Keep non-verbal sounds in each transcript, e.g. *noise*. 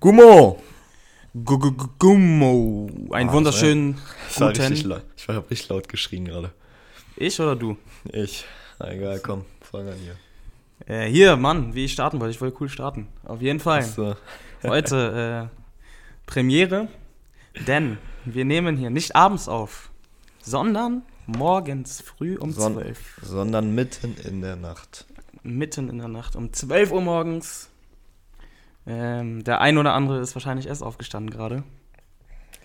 Gummo! Gu- gu- gu- Gummo. Einen Ah, wunderschönen Ich war guten. richtig laut. Ich war richtig laut geschrien gerade. Ich oder du? Ich. Na egal, komm, fang an hier. Äh, hier, Mann, wie ich starten wollte. Ich wollte cool starten. Auf jeden Fall. So. *laughs* Heute äh, Premiere, denn wir nehmen hier nicht abends auf, sondern morgens früh um Son- 12. Sondern mitten in der Nacht. Mitten in der Nacht, um 12 Uhr morgens. Ähm, der ein oder andere ist wahrscheinlich erst aufgestanden gerade.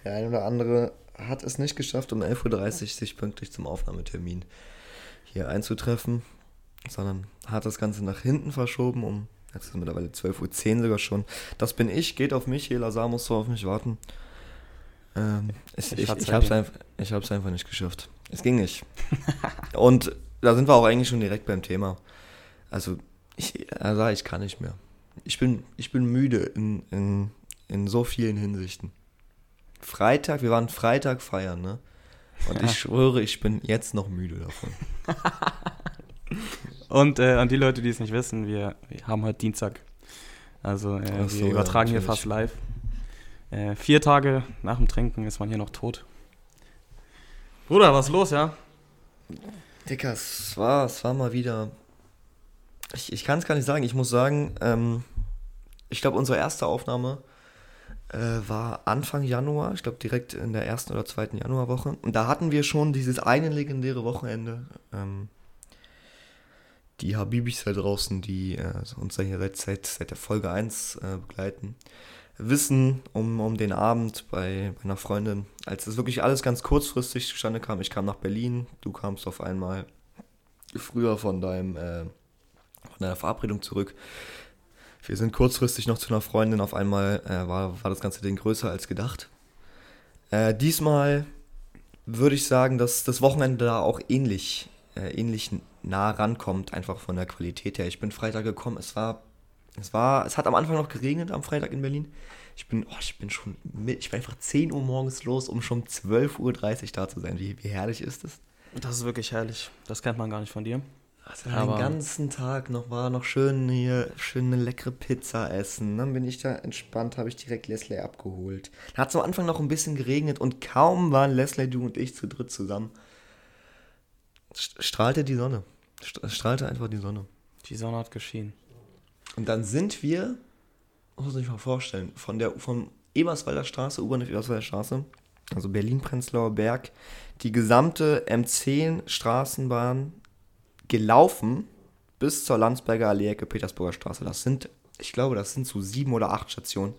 Der eine oder andere hat es nicht geschafft, um 11.30 Uhr sich pünktlich zum Aufnahmetermin hier einzutreffen, sondern hat das Ganze nach hinten verschoben, um, jetzt ist es mittlerweile 12.10 Uhr sogar schon. Das bin ich, geht auf mich, Hela Saar musst du auf mich warten. Ähm, ich Ich ich, ich, hab's dir. einfach, einfach nicht geschafft. Es ging nicht. Und da sind wir auch eigentlich schon direkt beim Thema. Also, ich, also ich kann nicht mehr. Ich bin, ich bin müde in, in, in so vielen Hinsichten. Freitag, wir waren Freitag feiern, ne? Und Ja. ich *laughs* schwöre, ich bin jetzt noch müde davon. *laughs* Und äh, an die Leute, die es nicht wissen, wir, wir haben heute Dienstag. Also äh, so, wir ja, übertragen hier natürlich. fast live. Äh, vier Tage nach dem Trinken ist man hier noch tot. Bruder, was ist los, ja? Dicker, es war, es war mal wieder. Ich, ich kann es gar nicht sagen. Ich muss sagen, ähm, ich glaube, unsere erste Aufnahme äh, war Anfang Januar. Ich glaube, direkt in der ersten oder zweiten Januarwoche. Und da hatten wir schon dieses eine legendäre Wochenende. Ähm, die Habibis da draußen, die äh, uns seit, seit, seit der Folge 1 äh, begleiten, wissen um, um den Abend bei, bei einer Freundin, als es wirklich alles ganz kurzfristig zustande kam. Ich kam nach Berlin, du kamst auf einmal früher von deinem äh, von deiner Verabredung zurück. Wir sind kurzfristig noch zu einer Freundin, auf einmal äh, war, war das ganze Ding größer als gedacht. Äh, diesmal würde ich sagen, dass das Wochenende da auch ähnlich, äh, ähnlich nah rankommt, einfach von der Qualität her. Ich bin Freitag gekommen, es war, es war, es hat am Anfang noch geregnet am Freitag in Berlin. Ich bin, oh, ich bin schon, ich bin einfach 10 Uhr morgens los, um schon um 12.30 Uhr da zu sein. Wie, wie herrlich ist das? Das ist wirklich herrlich. Das kennt man gar nicht von dir. Also den ganzen Tag noch war noch schön hier, schön eine leckere Pizza essen. Dann bin ich da entspannt, habe ich direkt Leslie abgeholt. Da hat es am Anfang noch ein bisschen geregnet und kaum waren Leslie, du und ich zu dritt zusammen. st- Strahlte die Sonne. St- Strahlte einfach die Sonne. Die Sonne hat geschienen. Und dann sind wir, muss man sich mal vorstellen, von der von Eberswalder Straße, U-Bahn Eberswalder Straße, also Berlin-Prenzlauer Berg, die gesamte M10 Straßenbahn gelaufen bis zur Landsberger Allee, Ecke Petersburger Straße. Das sind, ich glaube, das sind so sieben oder acht Stationen.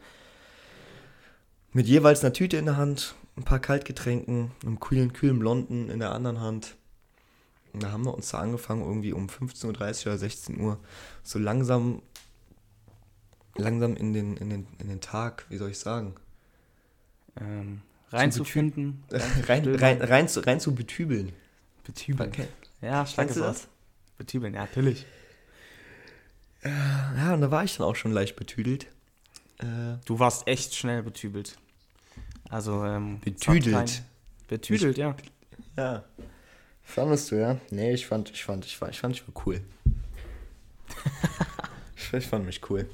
Mit jeweils einer Tüte in der Hand, ein paar Kaltgetränken, einem kühlen, kühlen Blonden in der anderen Hand. Und da haben wir uns da angefangen, irgendwie um 15.30 Uhr oder 16 Uhr, so langsam, langsam in den, in den, in den Tag, wie soll ich sagen, Ähm, reinzufinden. rein, *laughs* rein, rein, zu, rein zu betübeln. Betübeln. Okay. Ja, stark Kennst Betübeln, ja, natürlich. Ja, und da war ich dann auch schon leicht betüdelt. Äh, Du warst echt schnell betübelt. Also, ähm, es hat betüdelt. kein- Betüdelt, ja. Ja. Fandest du, ja? Nee, ich fand, ich fand, ich fand, ich fand, ich war cool. *laughs* ich, ich fand mich cool.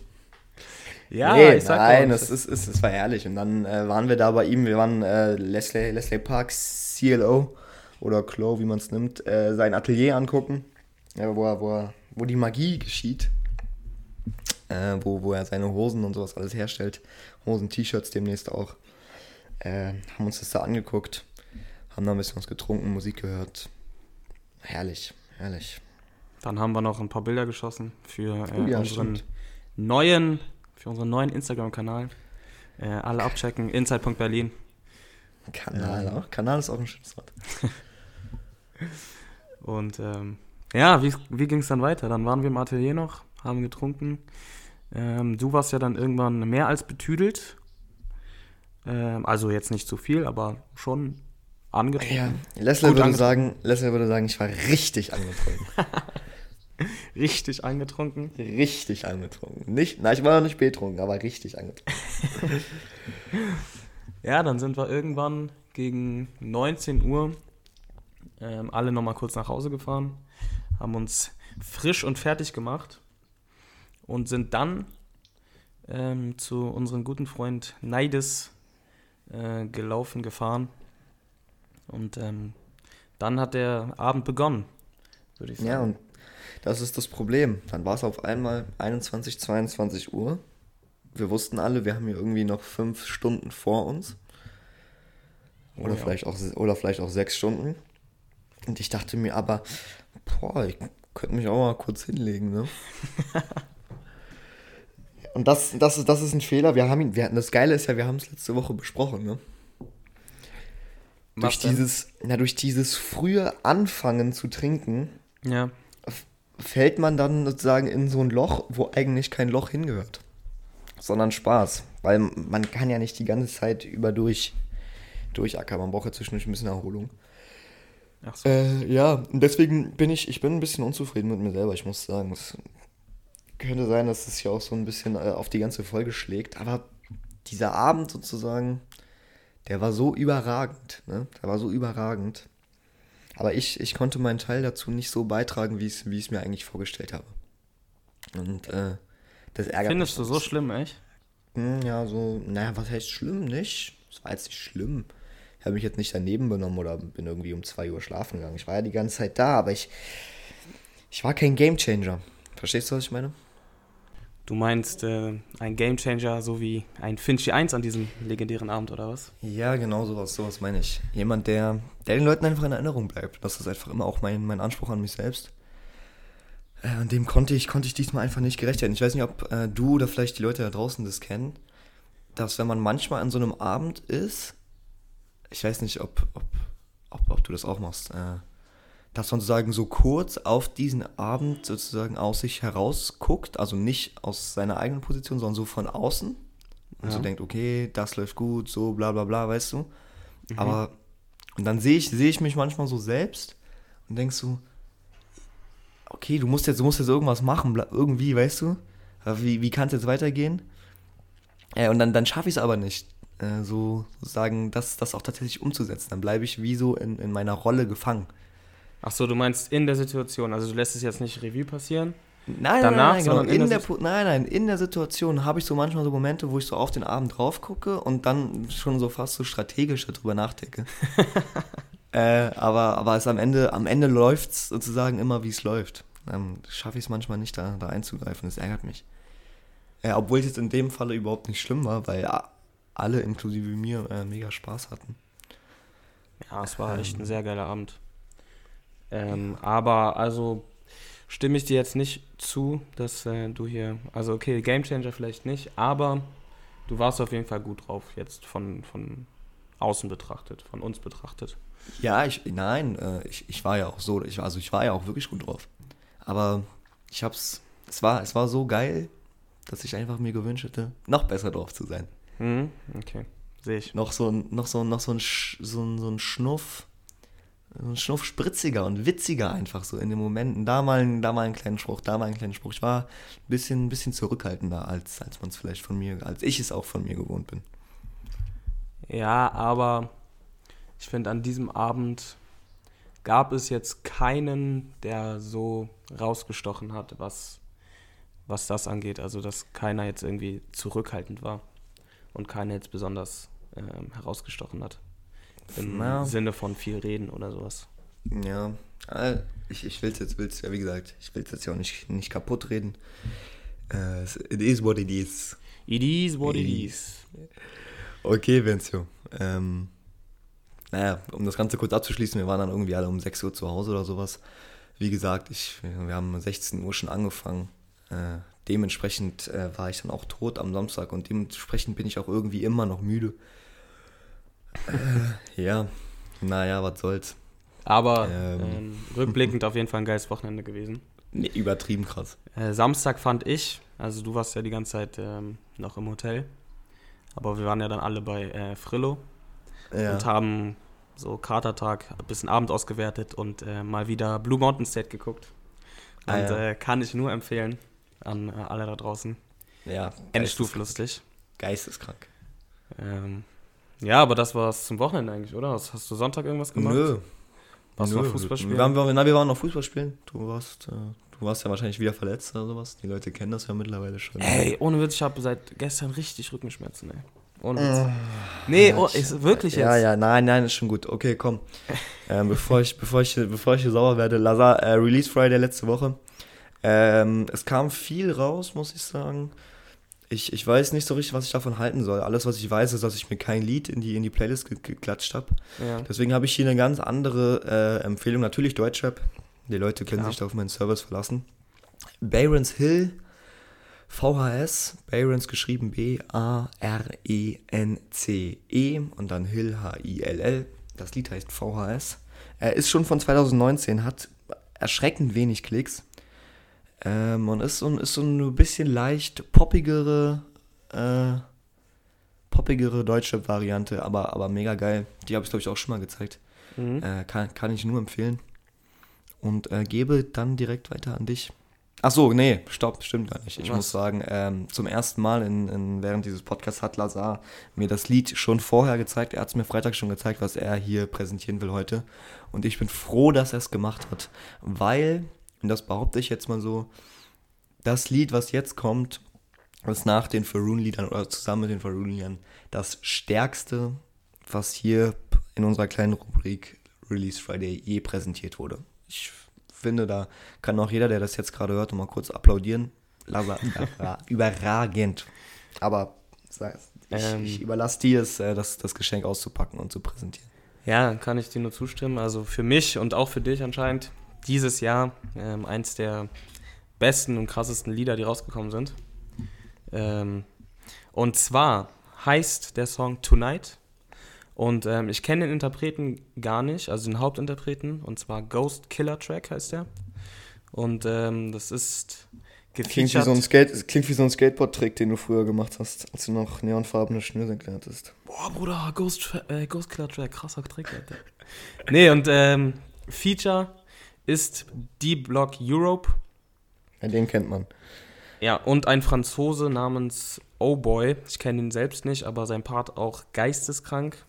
Ja, nee, ich sag nein, das, ist, ist, das war herrlich. Und dann äh, waren wir da bei ihm, wir waren äh, Leslie, Leslie Parks CLO oder Clo, wie man es nimmt, äh, sein Atelier angucken, ja, wo, er, wo, er, wo die Magie geschieht. Äh, wo, wo er seine Hosen und sowas alles herstellt. Hosen, T-Shirts demnächst auch. Äh, haben uns das da angeguckt, haben da ein bisschen was getrunken, Musik gehört. Herrlich, herrlich. Dann haben wir noch ein paar Bilder geschossen für äh, Oh ja, unseren stimmt. neuen, für unseren neuen Instagram-Kanal. Äh, alle abchecken, inside.berlin. Kanal auch. Kanal ist auch ein schönes Wort. *laughs* Und ähm, ja, wie, wie ging es dann weiter? Dann waren wir im Atelier noch, haben getrunken. Ähm, du warst ja dann irgendwann mehr als betüdelt. Ähm, also jetzt nicht zu viel, aber schon angetrunken. Ja, Leslie würde angetrunken. sagen, Leslie würde sagen, ich war richtig angetrunken. *laughs* Richtig angetrunken. richtig angetrunken. Nicht, nein, ich war noch nicht betrunken, aber richtig angetrunken. *laughs* Ja, dann sind wir irgendwann gegen 19 Uhr ähm, alle nochmal kurz nach Hause gefahren, haben uns frisch und fertig gemacht und sind dann ähm, zu unserem guten Freund Neides äh, gelaufen, gefahren. Und ähm, dann hat der Abend begonnen, würde ich sagen. Ja, und das ist das Problem. Dann war es auf einmal 21, 22 Uhr. Wir wussten alle, wir haben hier irgendwie noch fünf Stunden vor uns. Oder, oh, ja. vielleicht, auch, oder vielleicht auch sechs Stunden. Und ich dachte mir aber, boah, ich könnte mich auch mal kurz hinlegen, ne? *laughs* Und das, das, ist, das ist ein Fehler. Wir haben ihn, wir, das Geile ist ja, wir haben es letzte Woche besprochen, ne? durch dieses, na, durch dieses frühe Anfangen zu trinken, ja. fällt man dann sozusagen in so ein Loch, wo eigentlich kein Loch hingehört. Sondern Spaß. Weil man kann ja nicht die ganze Zeit über durch, durchackern. Man braucht ja zwischendurch ein bisschen Erholung. Ach so. Äh, ja, und deswegen bin ich, ich bin ein bisschen unzufrieden mit mir selber, ich muss sagen. Es könnte sein, dass es hier auch so ein bisschen äh, auf die ganze Folge schlägt, aber dieser Abend sozusagen, der war so überragend, ne? Der war so überragend. Aber ich, ich konnte meinen Teil dazu nicht so beitragen, wie ich es mir eigentlich vorgestellt habe. Und äh, das ärgert Findest mich. du so schlimm, echt? Hm, ja, so, naja, was heißt schlimm? Nicht? Das war jetzt nicht schlimm. Ich habe mich jetzt nicht daneben benommen oder bin irgendwie um 2 Uhr schlafen gegangen. Ich war ja die ganze Zeit da, aber ich, ich war kein Gamechanger. Verstehst du, was ich meine? Du meinst äh, ein Gamechanger, so wie ein Finchi 1 an diesem legendären Abend, oder was? Ja, genau sowas, sowas meine ich. Jemand, der, der den Leuten einfach in Erinnerung bleibt. Das ist einfach immer auch mein, mein Anspruch an mich selbst. Äh, dem konnte ich, konnte ich diesmal einfach nicht gerecht werden. Ich weiß nicht, ob äh, du oder vielleicht die Leute da draußen das kennen, dass wenn man manchmal an so einem Abend ist, ich weiß nicht, ob, ob, ob, ob du das auch machst, äh, dass man sozusagen so kurz auf diesen Abend sozusagen aus sich heraus guckt, also nicht aus seiner eigenen Position, sondern so von außen und ja. so denkt, okay, das läuft gut, so bla bla bla, weißt du. Mhm. Aber und dann sehe ich, sehe ich mich manchmal so selbst und denkst so, okay, du musst jetzt, du musst jetzt irgendwas machen, irgendwie, weißt du? Wie, wie kann es jetzt weitergehen? Äh, und dann, dann schaffe ich es aber nicht, äh, so sozusagen das, das auch tatsächlich umzusetzen. Dann bleibe ich wie so in, in meiner Rolle gefangen. Ach so, du meinst in der Situation, also du lässt es jetzt nicht Revue passieren? Nein, Danach, nein, nein, genau. in, in der, nein, nein, in der Situation habe ich so manchmal so Momente, wo ich so auf den Abend drauf gucke und dann schon so fast so strategisch darüber nachdenke. *laughs* äh, aber, aber es am Ende, am Ende läuft es sozusagen immer, wie es läuft. Dann schaffe ich es manchmal nicht, da, da einzugreifen. Das ärgert mich. Ja, obwohl es jetzt in dem Falle überhaupt nicht schlimm war, weil alle, inklusive mir, äh, mega Spaß hatten. Ja, es war ähm, echt ein sehr geiler Abend. Ähm, aber also stimme ich dir jetzt nicht zu, dass äh, du hier, also okay, Gamechanger vielleicht nicht, aber du warst auf jeden Fall gut drauf, jetzt von, von außen betrachtet, von uns betrachtet. Ja, ich, nein, äh, ich, ich war ja auch so, ich, also ich war ja auch wirklich gut drauf. Aber ich hab's, es war, es war so geil, dass ich einfach mir gewünscht hätte, noch besser drauf zu sein. Mhm, okay, sehe ich. Noch so ein, noch so, noch so ein, so ein, so ein Schnuff ein Schnuff spritziger und witziger einfach so in den Momenten. Da mal, da mal einen kleinen Spruch, da mal einen kleinen Spruch. Ich war ein bisschen, ein bisschen zurückhaltender, als, als man es vielleicht von mir, als ich es auch von mir gewohnt bin. Ja, aber ich finde, an diesem Abend gab es jetzt keinen, der so rausgestochen hat, was, was das angeht. Also, dass keiner jetzt irgendwie zurückhaltend war und keiner jetzt besonders ähm, herausgestochen hat. Im ja. Sinne von viel reden oder sowas. Ja, äh, ich, ich will es jetzt, will's, ja wie gesagt, ich will es jetzt ja auch nicht, nicht kaputt reden. Uh, it is what it is. It is what it, it is. Okay, Vencio. Ähm, naja, um das Ganze kurz abzuschließen, wir waren dann irgendwie alle um 6 Uhr zu Hause oder sowas. Wie gesagt, ich, wir haben um 16 Uhr schon angefangen. Äh, dementsprechend äh, war ich dann auch tot am Samstag und dementsprechend bin ich auch irgendwie immer noch müde. Äh, ja, naja, was soll's. Aber ähm, ähm, rückblickend auf jeden Fall ein geiles Wochenende gewesen. Nee, übertrieben krass. Äh, Samstag fand ich, also du warst ja die ganze Zeit ähm, noch im Hotel, aber wir waren ja dann alle bei äh, Frillo ja. und haben so Katertag, ein bisschen Abend ausgewertet und äh, mal wieder Blue Mountain State geguckt. Ah, und ah, ja. Äh, kann ich nur empfehlen an äh, alle da draußen. Ja. Endstuflustig. Geisteskrank. Ähm, ja, aber das war es zum Wochenende eigentlich, oder? Hast, du Sonntag irgendwas gemacht? Nö. Warst Nö. du noch Fußball spielen? Wir waren, na, wir waren noch Fußball spielen. Du warst, äh, du warst ja wahrscheinlich wieder verletzt oder sowas. Die Leute kennen das ja mittlerweile schon. Ey, ohne Witz, ich habe seit gestern richtig Rückenschmerzen, ey. Ohne Witz. nee, oh, ist wirklich jetzt. Ja, ja, nein, nein, ist schon gut. Okay, komm. ähm, bevor, ich, bevor, ich, bevor ich hier sauer werde, Lazar, äh, Release Friday letzte Woche. Ähm, es kam viel raus, muss ich sagen. Ich, ich weiß nicht so richtig, was ich davon halten soll. Alles, was ich weiß, ist, dass ich mir kein Lied in die, in die Playlist ge geklatscht habe. Ja. Deswegen habe ich hier eine ganz andere äh, Empfehlung. Natürlich Deutschrap. Die Leute können Ja. sich da auf meinen Service verlassen. Barons Hill, VHS. Barons geschrieben B-A-R-E-N-C-E E und dann Hill H-I-L-L. Das Lied heißt VHS. Er ist schon von 2019, hat erschreckend wenig Klicks. Ähm, und ist so, ist so ein bisschen leicht poppigere, äh, poppigere deutsche Variante, aber, aber mega geil. Die habe ich, glaube ich, auch schon mal gezeigt. Mhm. Äh, kann, kann ich nur empfehlen. Und äh, gebe dann direkt weiter an dich. Ach so, nee, stopp, stimmt gar nicht. Ich Was? muss sagen, ähm, zum ersten Mal in, in, während dieses Podcasts hat Lazar mir das Lied schon vorher gezeigt. Er hat es mir Freitag schon gezeigt, was er hier präsentieren will heute. Und ich bin froh, dass er es gemacht hat, weil, und das behaupte ich jetzt mal so, das Lied, was jetzt kommt, ist nach den Faroon-Liedern oder zusammen mit den Faroon-Liedern das stärkste, was hier in unserer kleinen Rubrik Release Friday je präsentiert wurde. Ich finde, da kann auch jeder, der das jetzt gerade hört, mal kurz applaudieren. Lava, *laughs* überra- überragend. Aber ich, Ähm. ich überlasse dir es, äh, das, das Geschenk auszupacken und zu präsentieren. Ja, kann ich dir nur zustimmen. Also für mich und auch für dich anscheinend dieses Jahr ähm, eins der besten und krassesten Lieder, die rausgekommen sind. Ähm, und zwar heißt der Song Tonight. Und ähm, ich kenne den Interpreten gar nicht, also den Hauptinterpreten, und zwar Ghost Killer Track heißt der. Und ähm, das ist Klingt wie, so ein Skate, klingt wie so ein Skateboard-Trick, den du früher gemacht hast, als du noch neonfarbene Schnürsenkel hattest. Boah, Bruder, Ghost, äh, Ghost Killer Track, krasser Trick, Alter. nee, und ähm, Feature ist D-Block Europe. Ja, den kennt man. Ja, und ein Franzose namens Oh Boy. Ich kenne ihn selbst nicht, aber sein Part auch geisteskrank.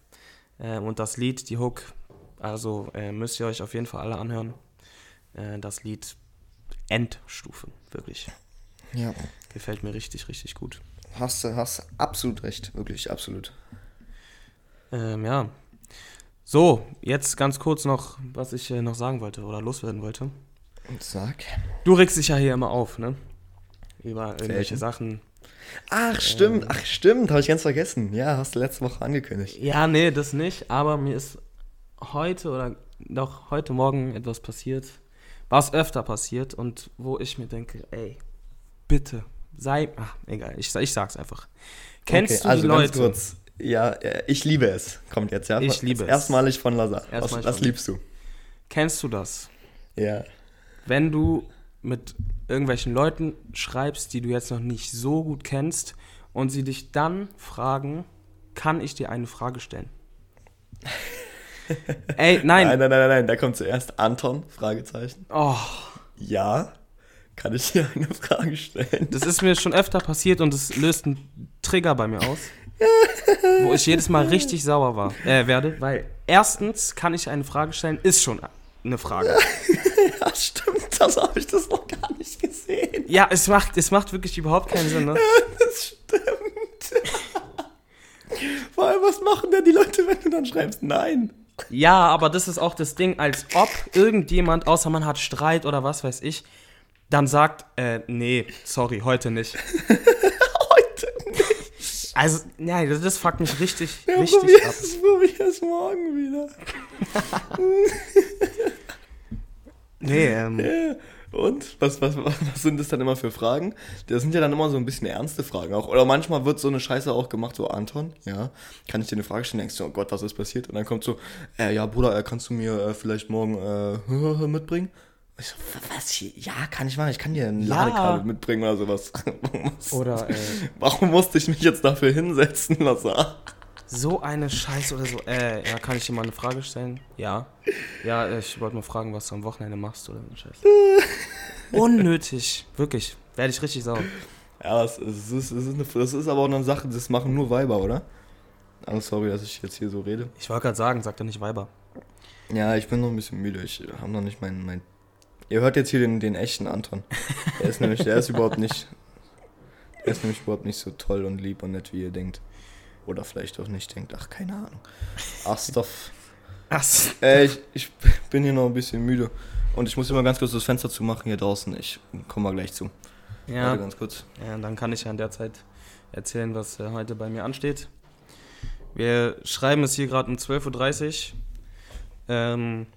Ähm, und das Lied, die Hook, also äh, müsst ihr euch auf jeden Fall alle anhören. Äh, das Lied Endstufe, wirklich. Ja. Gefällt mir richtig, richtig gut. Hast du hast absolut recht, wirklich absolut. Ähm, ja. So, jetzt ganz kurz noch, was ich äh, noch sagen wollte oder loswerden wollte. Sag. Du regst dich ja hier immer auf, ne? Über irgendwelche? Sachen. Ach, stimmt, ach, stimmt, habe ich ganz vergessen. Ja, hast du letzte Woche angekündigt. Ja, nee, das nicht, aber mir ist heute oder doch heute Morgen etwas passiert, was öfter passiert und wo ich mir denke, ey, bitte, sei, ach, egal, ich, ich sag's einfach. Kennst Okay, du also die ganz Leute? kurz. Ja, äh, ich liebe es. Kommt jetzt, ja? Ich liebe es. Erstmalig von Lazar. Was, Erstmalig was von- liebst du? Kennst du das? Ja. Wenn du mit irgendwelchen Leuten schreibst, die du jetzt noch nicht so gut kennst und sie dich dann fragen, kann ich dir eine Frage stellen? *laughs* Ey, nein. Nein, nein, nein, nein, nein. Da kommt zuerst Anton, Fragezeichen. Oh, Ja. Kann ich dir eine Frage stellen? das ist mir schon öfter passiert und es löst einen Trigger bei mir aus, wo ich jedes Mal richtig sauer war, äh, werde, weil erstens kann ich eine Frage stellen, ist schon eine Frage. *laughs* Ja, stimmt. Das habe ich das noch gar nicht gesehen. Ja, es macht, es macht wirklich überhaupt keinen Sinn, ne? *laughs* Das stimmt. Vor allem, was machen denn die Leute, wenn du dann schreibst? Nein. Ja, aber das ist auch das Ding, als ob irgendjemand, außer man hat Streit oder was weiß ich, dann sagt, äh, nee, sorry, heute nicht. Also, nein, das, das fuckt mich richtig, *laughs* Ja, richtig probier ab. es, probier es morgen wieder. *laughs* Nee, ähm, Ja. Und? Was, was, was was sind das dann immer für Fragen? Das sind ja dann immer so ein bisschen ernste Fragen auch. Oder manchmal wird so eine Scheiße auch gemacht, so Anton, ja, kann ich dir eine Frage stellen? Denkst du, oh Gott, was ist passiert? Und dann kommt so, äh, ja, Bruder, äh, kannst du mir äh, vielleicht morgen äh, *laughs* mitbringen? Ich so, was? Ja, kann ich machen. Ich kann dir ein Ja. Ladekabel mitbringen oder sowas. Was? *laughs* oder *laughs* äh, Warum musste ich mich jetzt dafür hinsetzen, Lazar? so eine Scheiße oder so. Äh, ja, kann ich dir mal eine Frage stellen? Ja. Ja, äh, ich wollte mal fragen, was du am Wochenende machst oder so Scheiße. *laughs* Unnötig. Wirklich. Werde ich richtig sauer. Ja, es, ist, es ist eine, das ist aber auch eine Sache, das machen nur Weiber, oder? Ah, sorry, dass ich jetzt hier so rede. Ich wollte gerade sagen, sag doch nicht Weiber. Ja, ich bin noch ein bisschen müde. Ich habe noch nicht mein, mein Ihr hört jetzt hier den, den echten Anton. Der ist nämlich, der ist überhaupt nicht, der ist nämlich überhaupt nicht so toll und lieb und nett, wie ihr denkt. Oder vielleicht auch nicht denkt. Ach, keine Ahnung. Ach, Stoff. Ach, Äh, ich, ich bin hier noch ein bisschen müde. Und ich muss immer ganz kurz das Fenster zumachen hier draußen. Ich komme mal gleich zu. ja. Warte ganz kurz. Ja, dann kann ich ja in der Zeit erzählen, was äh, heute bei mir ansteht. Wir schreiben es hier gerade um 12.30 Uhr. Ähm,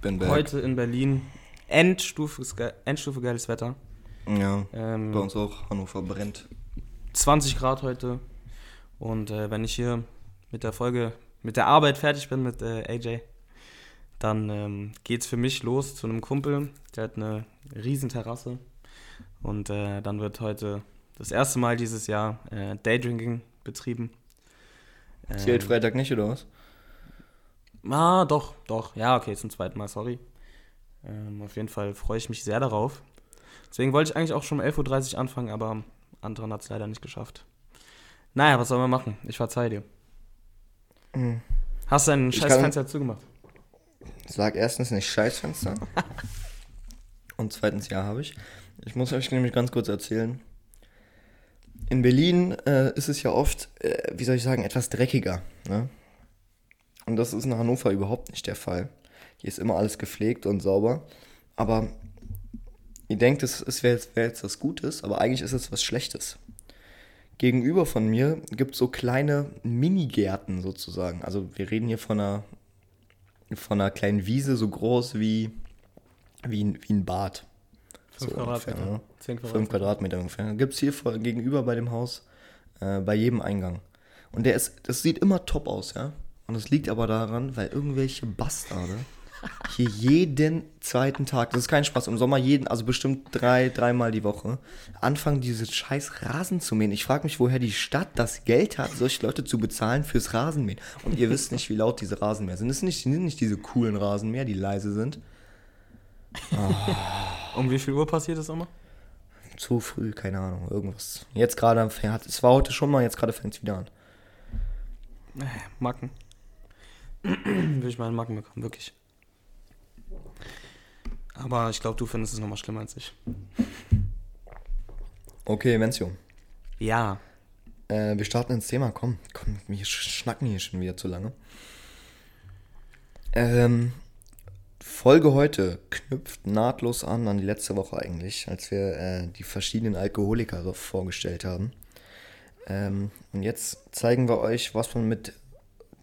Bin back. heute in Berlin Endstufe, Endstufe geiles Wetter. Ja, Ähm, bei uns auch. Hannover brennt. 20 Grad heute. Und äh, wenn ich hier mit der Folge, mit der Arbeit fertig bin mit äh, AJ, dann ähm, geht's für mich los zu einem Kumpel. Der hat eine riesen Terrasse. Und äh, dann wird heute das erste Mal dieses Jahr äh, Daydrinking betrieben. Zählt Ähm, Freitag nicht, oder was? Ah, doch, doch. Ja, okay, zum zweiten Mal, sorry. Ähm, auf jeden Fall freue ich mich sehr darauf. Deswegen wollte ich eigentlich auch schon um 11.30 Uhr anfangen, aber anderen hat es leider nicht geschafft. Naja, was soll man machen? Ich verzeih dir. Mhm. Hast du dein Ich scheiß kann- Fenster zugemacht? Sag erstens nicht Scheißfenster. *laughs* Und zweitens, ja, habe ich. Ich muss euch nämlich ganz kurz erzählen. In Berlin äh, ist es ja oft, äh, wie soll ich sagen, etwas dreckiger. Ne? Und das ist in Hannover überhaupt nicht der Fall. Hier ist immer alles gepflegt und sauber. Aber ihr denkt, es, es wäre jetzt, wär jetzt was Gutes, aber eigentlich ist es was Schlechtes. Gegenüber von mir gibt es so kleine Minigärten sozusagen. Also wir reden hier von einer von einer kleinen Wiese so groß wie, wie, ein, wie ein Bad. Fünf So Quadratmeter. ungefähr, ne? Zehn Fünf Quadratmeter. Quadratmeter ungefähr. Gibt es hier vor, gegenüber bei dem Haus, äh, bei jedem Eingang. Und der ist, das sieht immer top aus, ja. Und das liegt aber daran, weil irgendwelche Bastarde hier jeden zweiten Tag, das ist kein Spaß, im Sommer jeden, also bestimmt drei, dreimal die Woche, anfangen diese scheiß Rasen zu mähen. Ich frage mich, woher die Stadt das Geld hat, solche Leute zu bezahlen fürs Rasenmähen. Und ihr wisst nicht, wie laut diese Rasenmäher sind. Es sind nicht, sind nicht diese coolen Rasenmäher, die leise sind. Um wie viel Uhr passiert das immer? Zu früh, keine Ahnung, irgendwas. Jetzt gerade, es war heute schon mal, jetzt gerade fängt es wieder an. Äh, Macken. *clears throat* Will ich mal einen Macken bekommen, wirklich. Aber ich glaube, du findest es nochmal schlimmer als ich. Okay, Menzio. Ja. Äh, wir starten ins Thema. Komm, komm, wir sch- schnacken hier schon wieder zu lange. Ähm, Folge heute knüpft nahtlos an an die letzte Woche eigentlich, als wir äh, die verschiedenen Alkoholiker vorgestellt haben. Ähm, und jetzt zeigen wir euch, was man mit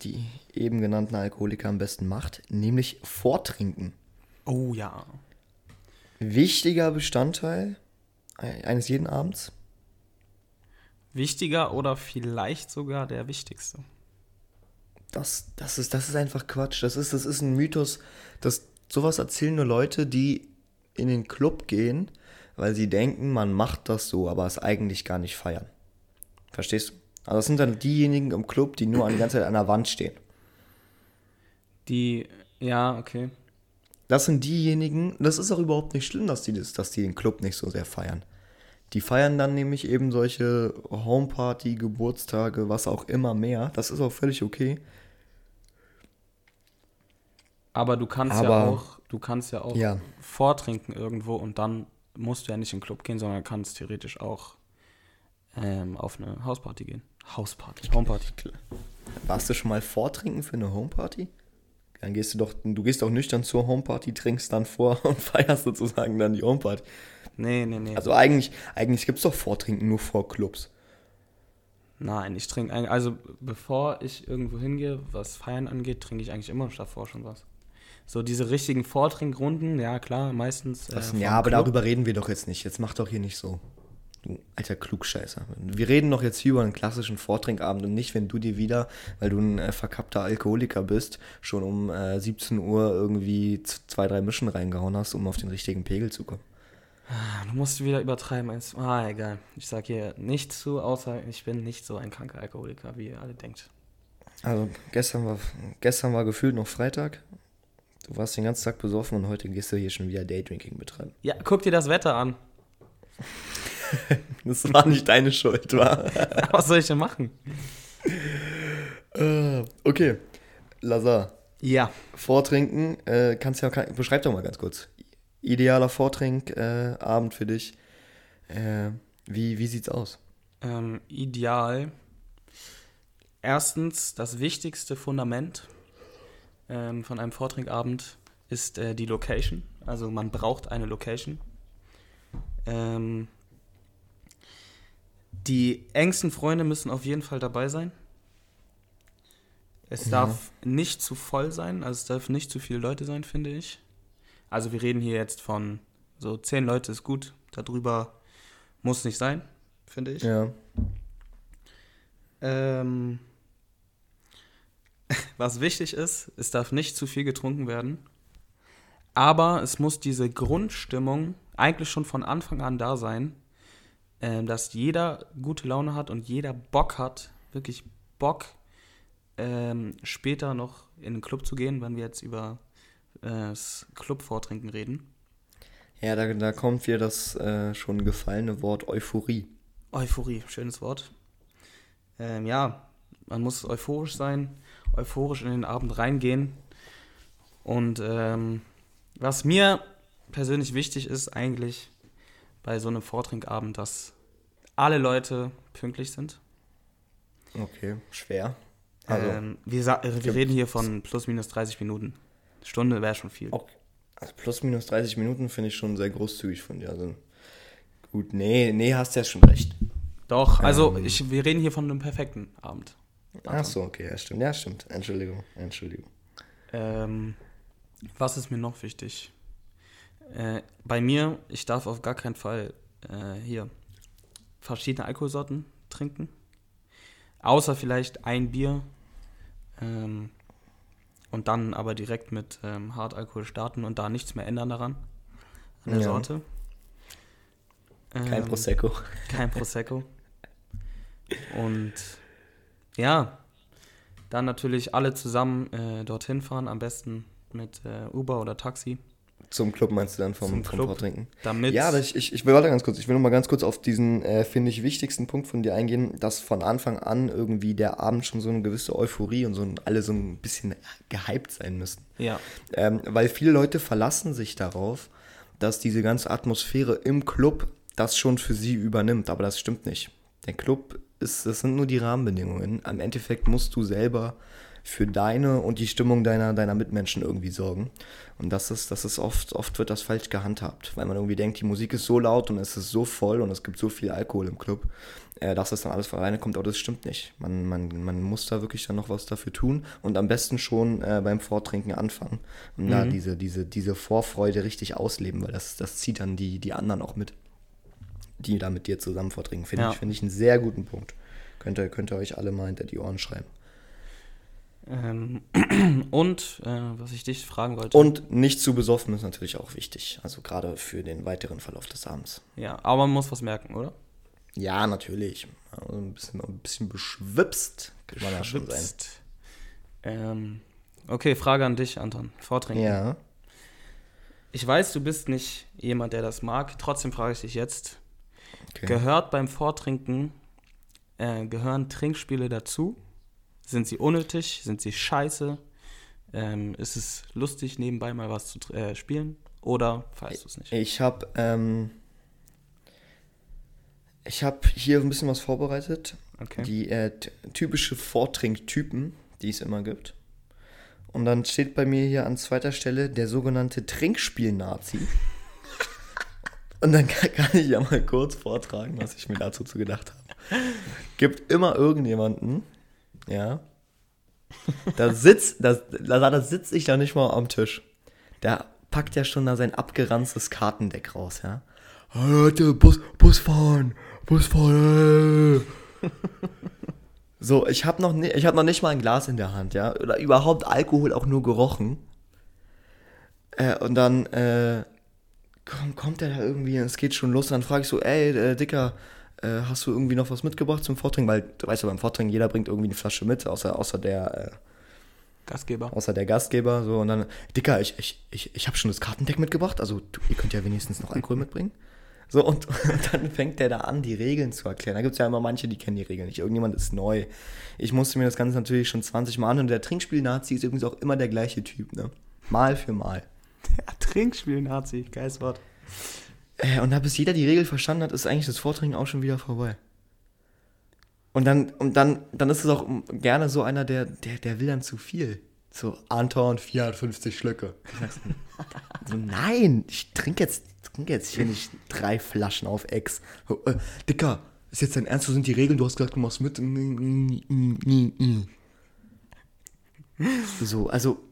die eben genannten Alkoholiker am besten macht, nämlich Vortrinken. Oh ja. Wichtiger Bestandteil eines jeden Abends. Wichtiger oder vielleicht sogar der wichtigste. Das, das, ist, das ist einfach Quatsch. Das ist, das ist ein Mythos. Das, sowas erzählen nur Leute, die in den Club gehen, weil sie denken, man macht das so, aber es eigentlich gar nicht feiern. Verstehst du? Also das sind dann diejenigen im Club, die nur an die ganze Zeit an der Wand stehen. Die, ja, okay. Das sind diejenigen, das ist auch überhaupt nicht schlimm, dass die, das, dass die den Club nicht so sehr feiern. Die feiern dann nämlich eben solche Homeparty, Geburtstage, was auch immer mehr. Das ist auch völlig okay. Aber du kannst ja Aber- auch, du kannst ja auch Ja. vortrinken irgendwo und dann musst du ja nicht in den Club gehen, sondern kannst theoretisch auch ähm, auf eine Hausparty gehen. Hausparty, *laughs* Homeparty. Warst du schon mal vortrinken für eine Homeparty? Dann gehst du doch, du gehst doch nüchtern zur Homeparty, trinkst dann vor *laughs* und feierst sozusagen dann die Homeparty. Nee, nee, nee. Also eigentlich, eigentlich gibt es doch Vortrinken nur vor Clubs. Nein, ich trinke eigentlich, also bevor ich irgendwo hingehe, was Feiern angeht, trinke ich eigentlich immer davor schon was. So diese richtigen Vortrinkrunden, ja klar, meistens. äh, ja, aber Club. darüber reden wir doch jetzt nicht. Jetzt mach doch hier nicht so. Du alter Klugscheißer. Wir reden doch jetzt hier über einen klassischen Vortrinkabend und nicht, wenn du dir wieder, weil du ein äh, verkappter Alkoholiker bist, schon um äh, 17 Uhr irgendwie zwei, drei Mischen reingehauen hast, um auf den richtigen Pegel zu kommen. Ah, Du musst wieder übertreiben. Ah, egal. Ich sag hier nicht zu, außer ich bin nicht so ein kranker Alkoholiker, wie ihr alle denkt. Also gestern war, gestern war gefühlt noch Freitag. Du warst den ganzen Tag besoffen und heute gehst du hier schon wieder Daydrinking betreiben. Ja, guck dir das Wetter an. *laughs* Das war nicht deine Schuld, war. *laughs* Was soll ich denn machen? äh, okay, Lazar. Ja. Vortrinken, äh, kannst ja, beschreib doch mal ganz kurz. idealer Vortrinkabend äh, für dich. Äh, wie, wie sieht's aus? Ähm, ideal. Erstens, das wichtigste Fundament ähm, von einem Vortrinkabend ist äh, die Location. Also man braucht eine Location. Ähm, die engsten Freunde müssen auf jeden Fall dabei sein. Es ja. darf nicht zu voll sein, also es darf nicht zu viele Leute sein, finde ich. Also wir reden hier jetzt von so zehn Leute ist gut, darüber muss nicht sein, finde ich. Ja. Ähm, *laughs* was wichtig ist, es darf nicht zu viel getrunken werden. Aber es muss diese Grundstimmung eigentlich schon von Anfang an da sein, äh, dass jeder gute Laune hat und jeder Bock hat, wirklich Bock, ähm, später noch in den Club zu gehen, wenn wir jetzt über äh, das Club-Vortrinken reden. Ja, da, da kommt wieder das äh, schon gefallene Wort Euphorie. Euphorie, schönes Wort. Ähm, ja, man muss euphorisch sein, euphorisch in den Abend reingehen. Und ähm, was mir persönlich wichtig ist, eigentlich bei so einem Vortrinkabend, dass alle Leute pünktlich sind. Okay, schwer. Also, ähm, wir, wir reden hier von plus minus 30 Minuten. Stunde wäre schon viel. Okay. Also plus minus 30 Minuten finde ich schon sehr großzügig von dir. Also gut, nee, nee, hast ja schon recht. Doch, also ähm, ich, wir reden hier von einem perfekten Abend. Ach so, okay, ja stimmt, ja stimmt. Entschuldigung, Entschuldigung. Ähm, was ist mir noch wichtig? Äh, bei mir, ich darf auf gar keinen Fall äh, hier verschiedene Alkoholsorten trinken. Außer vielleicht ein Bier. Ähm, und dann aber direkt mit ähm, Hartalkohol starten und da nichts mehr ändern daran. An der ja. Sorte. kein ähm, Prosecco. Kein Prosecco. Und ja, dann natürlich alle zusammen äh, dorthin fahren, am besten mit äh, Uber oder Taxi. Zum Club meinst du dann vom, vom Vortrinken? Damit ja, ich, ich, ich will warte ganz kurz. Ich will noch mal ganz kurz auf diesen, äh, finde ich, wichtigsten Punkt von dir eingehen, dass von Anfang an irgendwie der Abend schon so eine gewisse Euphorie und so ein, alle so ein bisschen gehypt sein müssen. Ja. Ähm, weil viele Leute verlassen sich darauf, dass diese ganze Atmosphäre im Club das schon für sie übernimmt. Aber das stimmt nicht. Der Club ist, das sind nur die Rahmenbedingungen. Am Endeffekt musst du selber für deine und die Stimmung deiner, deiner Mitmenschen irgendwie sorgen. Und das ist, das ist oft, oft wird das falsch gehandhabt, weil man irgendwie denkt, die Musik ist so laut und es ist so voll und es gibt so viel Alkohol im Club, äh, dass das dann alles von alleine kommt, aber das stimmt nicht. Man, man, man muss da wirklich dann noch was dafür tun und am besten schon äh, beim Vortrinken anfangen und mhm. da diese, diese, diese Vorfreude richtig ausleben, weil das, das zieht dann die, die anderen auch mit, die da mit dir zusammen vortrinken. Finde ja. ich, find ich einen sehr guten Punkt. Könnt ihr, könnt ihr euch alle mal hinter die Ohren schreiben. Ähm, *clears throat* und äh, was ich dich fragen wollte. Und nicht zu besoffen ist natürlich auch wichtig. Also gerade für den weiteren Verlauf des Abends. Ja, aber man muss was merken, oder? Ja, natürlich. Also ein, bisschen, ein bisschen beschwipst kann man ja schon sein. Ähm, okay, Frage an dich, Anton. Vortrinken. Ja. Ich weiß, du bist nicht jemand, der das mag. Trotzdem frage ich dich jetzt. Okay. Gehört beim Vortrinken, äh, gehören Trinkspiele dazu? Sind sie unnötig? Sind sie scheiße? Ähm, ist es lustig, nebenbei mal was zu äh, spielen? Oder weißt du es nicht? Ich habe ähm, ich habe hier ein bisschen was vorbereitet. Okay. Die äh, typische Vortrinktypen, die es immer gibt. Und dann steht bei mir hier an zweiter Stelle der sogenannte Trinkspiel-Nazi. *laughs* Und dann kann, kann, ich ja mal kurz vortragen, was ich mir dazu zu gedacht habe. Gibt immer irgendjemanden, ja. Da sitzt, da, da, da sitze ich ja nicht mal am Tisch. Der packt ja schon da sein abgeranztes Kartendeck raus, ja. Leute, Bus, Bus fahren, Bus fahren. *laughs* so, ich habe noch, ich hab noch nicht mal ein Glas in der Hand, ja. Oder überhaupt Alkohol auch nur gerochen. Äh, und dann äh, komm, kommt der da irgendwie, es geht schon los. Und dann frage ich so, ey, äh, Dicker, äh, hast du irgendwie noch was mitgebracht zum Vortrinken? Weil du weißt ja, beim Vortrinken, jeder bringt irgendwie eine Flasche mit, außer, außer der äh, Gastgeber. Außer der Gastgeber. So, und dann, Dicker, ich, ich, ich, ich habe schon das Kartendeck mitgebracht, also du, ihr könnt ja wenigstens noch Alkohol mitbringen. So, und, *laughs* und, dann fängt der da an, die Regeln zu erklären. Da gibt es ja immer manche, die kennen die Regeln nicht. Irgendjemand ist neu. Ich musste mir das Ganze natürlich schon 20 Mal an und der Trinkspiel-Nazi ist übrigens auch immer der gleiche Typ, ne? Mal für Mal. *laughs* Trinkspiel-Nazi, geiles Wort. Äh, und da bis jeder die Regel verstanden hat, ist eigentlich das Vortrinken auch schon wieder vorbei. Und dann, und dann, dann ist es auch gerne so einer, der, der, der will dann zu viel. So, Anton, 450 Schlücke. *laughs* So, nein, ich trinke jetzt, trinke jetzt hier nicht drei Flaschen auf Ex. So, äh, Dicker, ist jetzt dein Ernst, wo sind die Regeln? Du hast gesagt, du machst mit. *laughs* So, also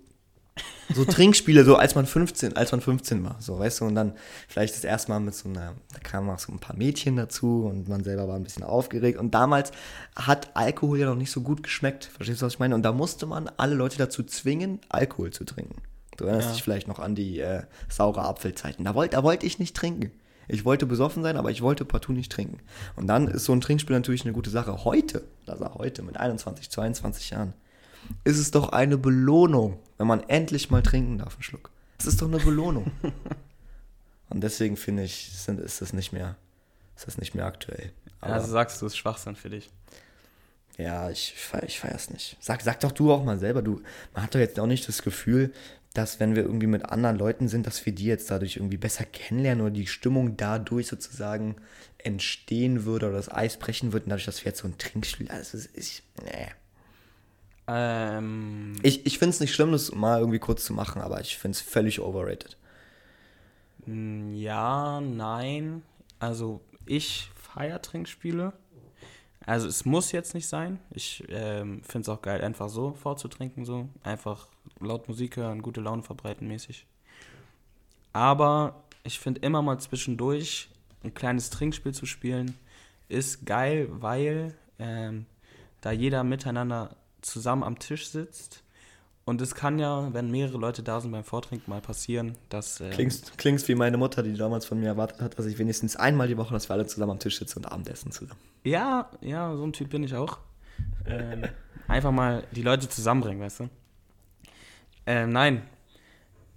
so Trinkspiele, so als man 15, als man 15 war, so, weißt du, und dann vielleicht das erste Mal mit so einer, da kamen auch so ein paar Mädchen dazu und man selber war ein bisschen aufgeregt und damals hat Alkohol ja noch nicht so gut geschmeckt, verstehst du, was ich meine? Und da musste man alle Leute dazu zwingen, Alkohol zu trinken. Du erinnerst ja. dich vielleicht noch an die äh, saure Apfelzeiten. Da wollte da wollte ich nicht trinken. Ich wollte besoffen sein, aber ich wollte partout nicht trinken. Und dann ist so ein Trinkspiel natürlich eine gute Sache. Heute, also heute mit 21, 22 Jahren, ist es doch eine Belohnung, wenn man endlich mal trinken darf, einen Schluck. Es ist doch eine Belohnung. *laughs* Und deswegen finde ich, sind, ist das nicht mehr, ist das nicht mehr aktuell. Aber, also sagst du, es ist Schwachsinn für dich. Ja, ich, ich feiere es nicht. Sag, sag doch du auch mal selber, du, man hat doch jetzt auch nicht das Gefühl, dass wenn wir irgendwie mit anderen Leuten sind, dass wir die jetzt dadurch irgendwie besser kennenlernen oder die Stimmung dadurch sozusagen entstehen würde oder das Eis brechen würde, dadurch, dass wir jetzt so ein Trinkspiel, also ich, nee. Ähm, ich ich finde es nicht schlimm, das mal irgendwie kurz zu machen, aber ich finde es völlig overrated. Mm, ja, nein. Also ich feiere Trinkspiele. Also es muss jetzt nicht sein. Ich ähm, finde es auch geil, einfach so vorzutrinken, so. Einfach laut Musik hören, gute Laune verbreiten mäßig. Aber ich finde immer mal zwischendurch ein kleines Trinkspiel zu spielen, ist geil, weil ähm, da jeder miteinander zusammen am Tisch sitzt. Und es kann ja, wenn mehrere Leute da sind beim Vortrinken, mal passieren, dass. Ähm, klingst, klingst wie meine Mutter, die damals von mir erwartet hat, dass ich wenigstens einmal die Woche, dass wir alle zusammen am Tisch sitzen und Abendessen zusammen. Ja, ja, so ein Typ bin ich auch. Ähm, einfach mal die Leute zusammenbringen, weißt du? Ähm, nein.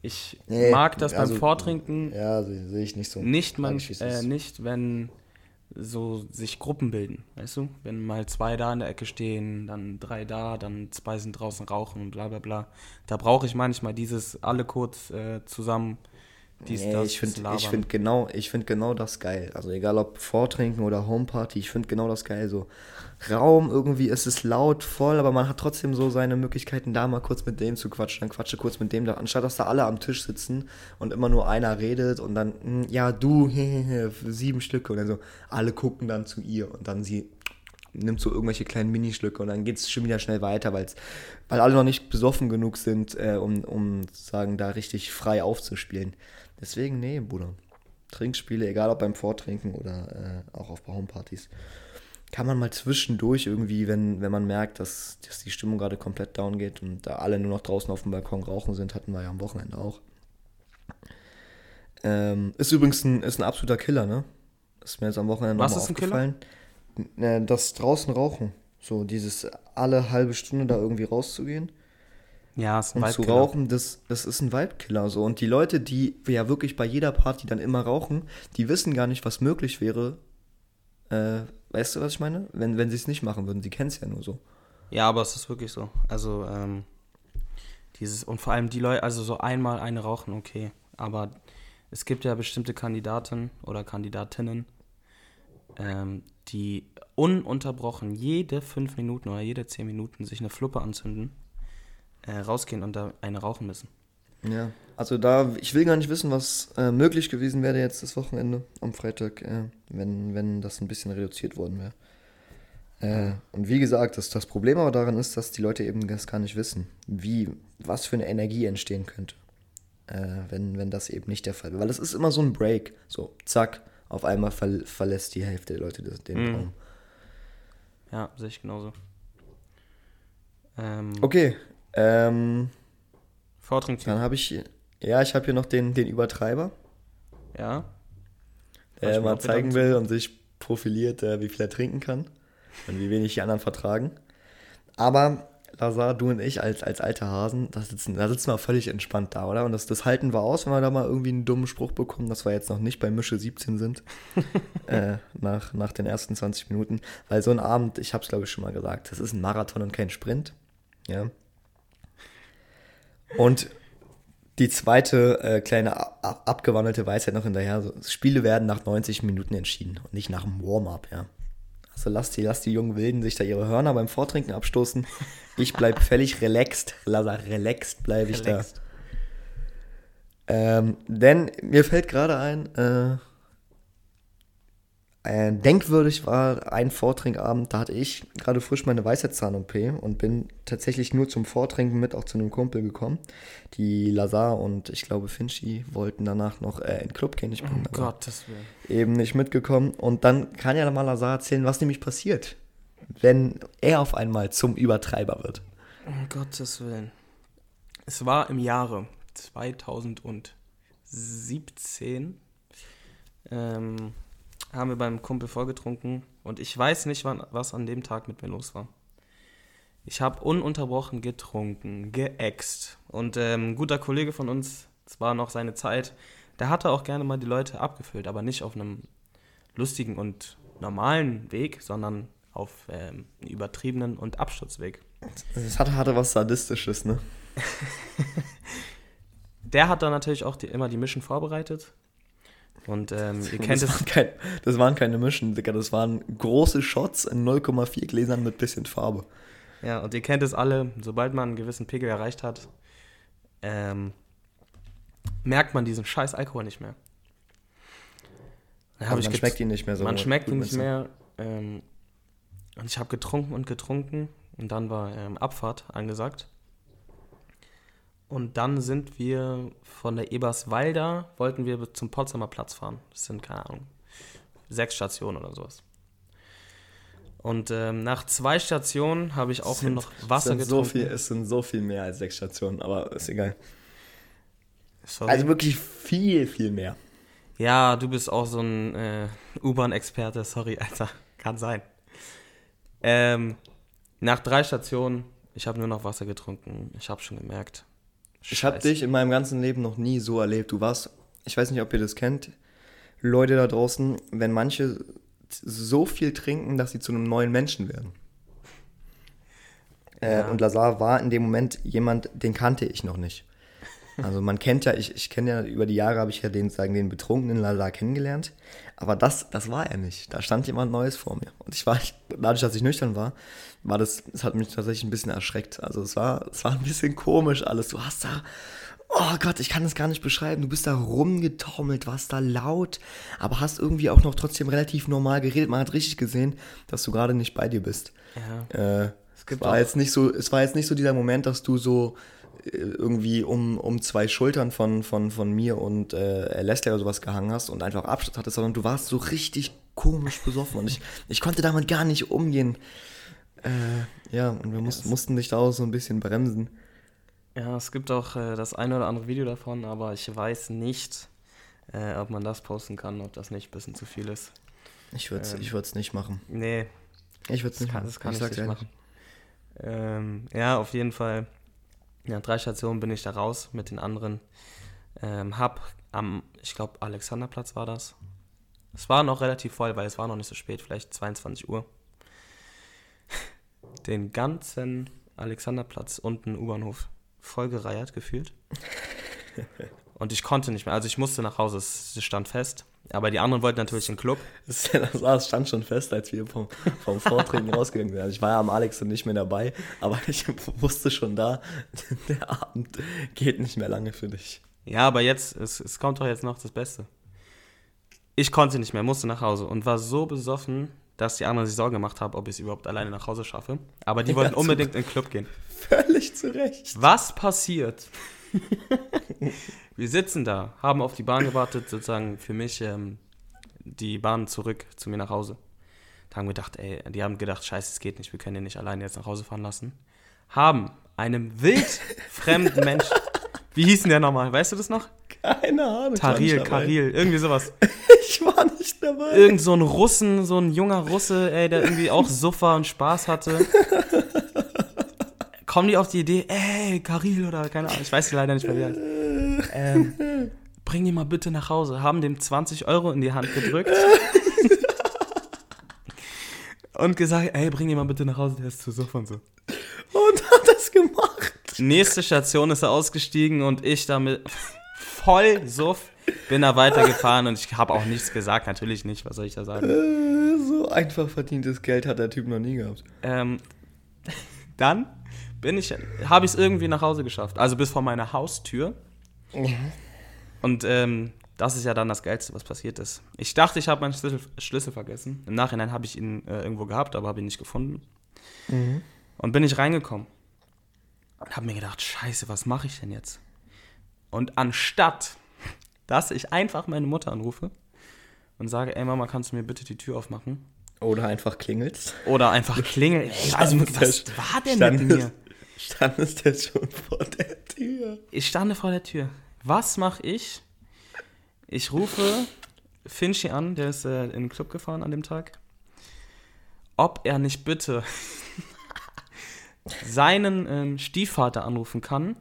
Ich nee, mag das also, beim Vortrinken. Ja, sehe ich nicht so. Nicht, man, äh, nicht, wenn so sich Gruppen bilden, weißt du? Wenn mal zwei da in der Ecke stehen, dann drei da, dann zwei sind draußen rauchen und bla bla bla. Da brauche ich manchmal dieses alle kurz äh, zusammen dies, nee, das, ich finde find genau, find genau das geil. Also egal ob Vortrinken oder Homeparty, ich finde genau das geil. So Raum, irgendwie ist es laut, voll, aber man hat trotzdem so seine Möglichkeiten, da mal kurz mit dem zu quatschen, dann quatsche kurz mit dem da, anstatt dass da alle am Tisch sitzen und immer nur einer redet und dann, hm, ja, du, *laughs* sieben Stücke und dann so, alle gucken dann zu ihr und dann sie nimmt so irgendwelche kleinen Minischlücke und dann geht es schon wieder schnell weiter, weil's, weil alle noch nicht besoffen genug sind, äh, um, um sagen, da richtig frei aufzuspielen. Deswegen, nee, Bruder. Trinkspiele, egal ob beim Vortrinken oder äh, auch auf Baumpartys, kann man mal zwischendurch irgendwie, wenn, wenn man merkt, dass, dass die Stimmung gerade komplett down geht und da alle nur noch draußen auf dem Balkon rauchen sind, hatten wir ja am Wochenende auch. Ähm, ist übrigens ein, ist ein absoluter Killer, ne? ist mir jetzt am Wochenende Was ist aufgefallen. Killer? Äh, das draußen rauchen. So dieses alle halbe Stunde da irgendwie rauszugehen ja, ist ein Und zu rauchen, das, das ist ein Vibe-Killer. So. Und die Leute, die ja wirklich bei jeder Party dann immer rauchen, die wissen gar nicht, was möglich wäre. Äh, weißt du, was ich meine? Wenn, wenn sie es nicht machen würden. Sie kennen es ja nur so. Ja, aber es ist wirklich so. Also, ähm, dieses, und vor allem die Leute, also so einmal eine rauchen, okay. Aber es gibt ja bestimmte Kandidaten oder Kandidatinnen, ähm, die ununterbrochen jede fünf Minuten oder jede zehn Minuten sich eine Fluppe anzünden äh, rausgehen und da eine rauchen müssen. Ja, also da, ich will gar nicht wissen, was äh, möglich gewesen wäre jetzt das Wochenende am Freitag, äh, wenn, wenn das ein bisschen reduziert worden wäre. Äh, und wie gesagt, das, das Problem aber daran ist, dass die Leute eben das gar nicht wissen, wie, was für eine Energie entstehen könnte, äh, wenn, wenn das eben nicht der Fall wäre. Weil es ist immer so ein Break, so zack, auf einmal ver verlässt die Hälfte der Leute den mhm. Raum. Ja, sehe ich genauso. Ähm, okay, ähm, Vortrinktyp. Dann habe ich, ja, ich habe hier noch den, den Übertreiber. Ja. Der mal zeigen will und sich profiliert, äh, wie viel er trinken kann und wie wenig die anderen vertragen. Aber Lazar, du und ich als, als alte Hasen, da sitzen, da sitzen wir völlig entspannt da, oder? Und das, das halten wir aus, wenn wir da mal irgendwie einen dummen Spruch bekommen, dass wir jetzt noch nicht bei Mische 17 sind, *laughs* äh, nach, nach den ersten 20 Minuten. Weil so ein Abend, ich habe es glaube ich schon mal gesagt, das ist ein Marathon und kein Sprint. Ja. Und die zweite äh, kleine ab abgewandelte Weisheit noch hinterher. So, Spiele werden nach 90 Minuten entschieden und nicht nach dem Warm-up, ja. Also lass die, lass die jungen Wilden sich da ihre Hörner beim Vortrinken abstoßen. Ich bleib *laughs* völlig relaxed. Lasa, relaxed bleibe ich Relaxed. da. Ähm, denn mir fällt gerade ein, äh, äh, denkwürdig war ein Vortrinkabend, da hatte ich gerade frisch meine Weisheitszahn-OP und bin tatsächlich nur zum Vortrinken mit auch zu einem Kumpel gekommen. Die Lazar und ich glaube Finchi wollten danach noch äh, in den Club gehen. Ich bin Um aber Gottes Willen. eben nicht mitgekommen. Und dann kann ja mal Lazar erzählen, was nämlich passiert, wenn er auf einmal zum Übertreiber wird. Um Gottes Willen. Es war im Jahre 2017. Ähm, haben wir beim Kumpel vorgetrunken und ich weiß nicht, wann, was an dem Tag mit mir los war. Ich habe ununterbrochen getrunken, geäxt. Und ähm, ein guter Kollege von uns, es war noch seine Zeit, der hatte auch gerne mal die Leute abgefüllt, aber nicht auf einem lustigen und normalen Weg, sondern auf ähm, übertriebenen und Absturzweg. Es hatte, hatte was Sadistisches, ne? *laughs* Der hat dann natürlich auch die, immer die Mission vorbereitet. Und ähm, ihr kennt das, es. waren kein, das waren keine Mischen, Digga. Das waren große Shots in 0,4 Gläsern mit bisschen Farbe. Ja, und ihr kennt es alle, sobald man einen gewissen Pegel erreicht hat, ähm, merkt man diesen scheiß Alkohol nicht mehr. Also man schmeckt ihn nicht mehr so. man schmeckt ihn nicht mehr. Ähm, und ich habe getrunken und getrunken. Und dann war ähm, Abfahrt angesagt. Und dann sind wir von der Eberswalder, wollten wir zum Potsdamer Platz fahren. Das sind, keine Ahnung, sechs Stationen oder sowas. Und ähm, nach zwei Stationen habe ich auch nur Sind- noch Wasser sind so getrunken. viel, Es sind so viel mehr als sechs Stationen, aber ist egal. Sorry. Also wirklich viel, viel mehr. Ja, du bist auch so ein äh, U-Bahn-Experte, sorry, *laughs* Alter. Kann sein. Ähm, nach drei Stationen, ich habe nur noch Wasser getrunken. Ich habe schon gemerkt. Ich habe dich in meinem ganzen Leben noch nie so erlebt. Du warst, ich weiß nicht, ob ihr das kennt, Leute da draußen, wenn manche so viel trinken, dass sie zu einem neuen Menschen werden. Äh, Ja. und Lazar war in dem Moment jemand, den kannte ich noch nicht. Also man kennt ja, ich, ich kenne ja, über die Jahre habe ich ja den, sagen, den betrunkenen Lazar kennengelernt. Aber das, das war er nicht. Da stand jemand Neues vor mir. Und ich war, dadurch, dass ich nüchtern war, war das, es hat mich tatsächlich ein bisschen erschreckt. Also es war, es war ein bisschen komisch alles. Du hast da, oh Gott, ich kann es gar nicht beschreiben. Du bist da rumgetaumelt, warst da laut, aber hast irgendwie auch noch trotzdem relativ normal geredet. Man hat richtig gesehen, dass du gerade nicht bei dir bist. Ja. Äh, es, gibt war jetzt nicht so, es war jetzt nicht so dieser Moment, dass du so irgendwie um, um zwei Schultern von, von, von mir und äh, Leslie oder sowas gehangen hast und einfach Abschluss hattest, sondern du warst so richtig komisch besoffen und ich, ich konnte damit gar nicht umgehen. Äh, ja, und wir mussten, mussten dich da auch so ein bisschen bremsen. ja, es gibt auch äh, das eine oder andere Video davon, aber ich weiß nicht, äh, ob man das posten kann, ob das nicht ein bisschen zu viel ist. Ich würde es Ähm. ich nicht machen. Nee, Ich würde es nicht kann, machen. das kann ich, sag's nicht machen. Ähm, ja, auf jeden Fall. Ja, drei Stationen bin ich da raus mit den anderen. Ähm, hab am, ich glaube, Alexanderplatz war das. Es war noch relativ voll, weil es war noch nicht so spät, vielleicht 22 Uhr. *laughs* Den ganzen Alexanderplatz und den U-Bahnhof vollgereiert gefühlt. *laughs* Und ich konnte nicht mehr. Also ich musste nach Hause, es stand fest. Aber die anderen wollten natürlich in den Club. *laughs* Das, das stand schon fest, als wir vom, vom Vortrinken *laughs* rausgegangen sind. Also ich war ja am Alex und nicht mehr dabei, aber *laughs* ich wusste schon da, der Abend geht nicht mehr lange für dich. Ja, aber jetzt, es, es kommt doch jetzt noch das Beste. Ich konnte nicht mehr, musste nach Hause und war so besoffen, dass die anderen sich Sorgen gemacht haben, ob ich es überhaupt alleine nach Hause schaffe. Aber die Ja, wollten unbedingt in den Club gehen. Völlig zu Recht. Was passiert? *laughs* Wir sitzen da, haben auf die Bahn gewartet, sozusagen für mich ähm, die Bahn zurück zu mir nach Hause. Da haben wir gedacht, ey, die haben gedacht, scheiße, es geht nicht, wir können den nicht alleine jetzt nach Hause fahren lassen. Haben einem wildfremden *laughs* Menschen, wie hieß denn der nochmal, weißt du das noch? Keine Ahnung. Taril. Karil, irgendwie sowas. *laughs* Ich war nicht dabei. Irgend so ein Russen, so ein junger Russe, ey, der irgendwie auch Suffer und Spaß hatte. Kommen die auf die Idee, ey, Karil oder keine Ahnung, ich weiß leider nicht mehr, wie er heißt. Ähm, bring ihn mal bitte nach Hause. Haben dem 20 Euro in die Hand gedrückt. *laughs* und gesagt, ey, bring ihn mal bitte nach Hause, der ist zu suff und so. Und hat das gemacht. Nächste Station ist er ausgestiegen und ich damit voll Suff bin da weitergefahren und ich habe auch nichts gesagt, natürlich nicht, was soll ich da sagen. Äh, so einfach verdientes Geld hat der Typ noch nie gehabt. Ähm, dann bin ich, habe ich es irgendwie nach Hause geschafft, also bis vor meiner Haustür. Und ähm, das ist ja dann das Geilste, was passiert ist. Ich dachte, ich habe meinen Schlüssel, Schlüssel vergessen. Im Nachhinein habe ich ihn äh, irgendwo gehabt, aber habe ihn nicht gefunden. Und bin ich reingekommen. Und habe mir gedacht, scheiße, was mache ich denn jetzt? Und anstatt, *laughs* dass ich einfach meine Mutter anrufe und sage, ey Mama, kannst du mir bitte die Tür aufmachen? Oder einfach klingelst. Oder einfach klingeln. *laughs* Ey, also, was war denn mit mir? Standest der schon vor der Tür? Ich stande vor der Tür. Was mache ich? Ich rufe Finchi an, der ist äh, in den Club gefahren an dem Tag. Ob er nicht bitte *laughs* seinen ähm, Stiefvater anrufen kann,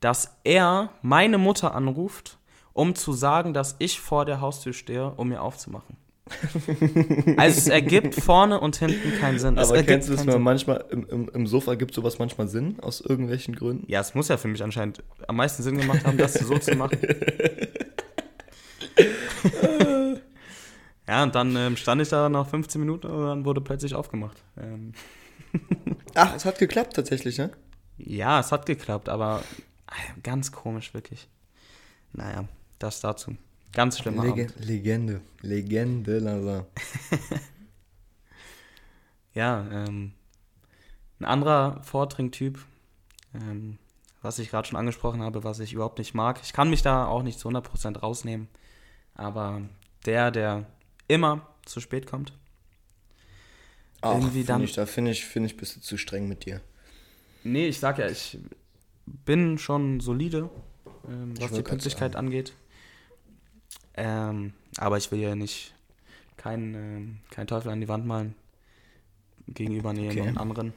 dass er meine Mutter anruft, um zu sagen, dass ich vor der Haustür stehe, um mir aufzumachen. *laughs* also es ergibt vorne und hinten keinen Sinn. Es Aber kennst du das mal manchmal, im, im, im Sofa gibt sowas manchmal Sinn, aus irgendwelchen Gründen? Ja, es muss ja für mich anscheinend am meisten Sinn gemacht haben, das so zu machen. *laughs* ja, und dann ähm, stand ich da nach 15 Minuten und dann wurde plötzlich aufgemacht. Ähm, Ach, es hat geklappt tatsächlich, ne? ja, es hat geklappt, aber äh, ganz komisch, wirklich. Naja, das dazu. Ganz schlimmer Lege Abend. Legende. Legende, Lazar. *laughs* Ja, ähm, ein anderer Vortrinktyp, ähm, was ich gerade schon angesprochen habe, was ich überhaupt nicht mag. Ich kann mich da auch nicht zu 100% rausnehmen, aber der, der immer zu spät kommt, Ach, Irgendwie dann- find ich, da finde ich, finde ich, bist du zu streng mit dir. Nee, ich sag ja, ich bin schon solide, ähm, was die Pünktlichkeit angeht. Ähm, aber ich will ja nicht keinen ähm, kein Teufel an die Wand malen gegenüber Okay. jemand anderen.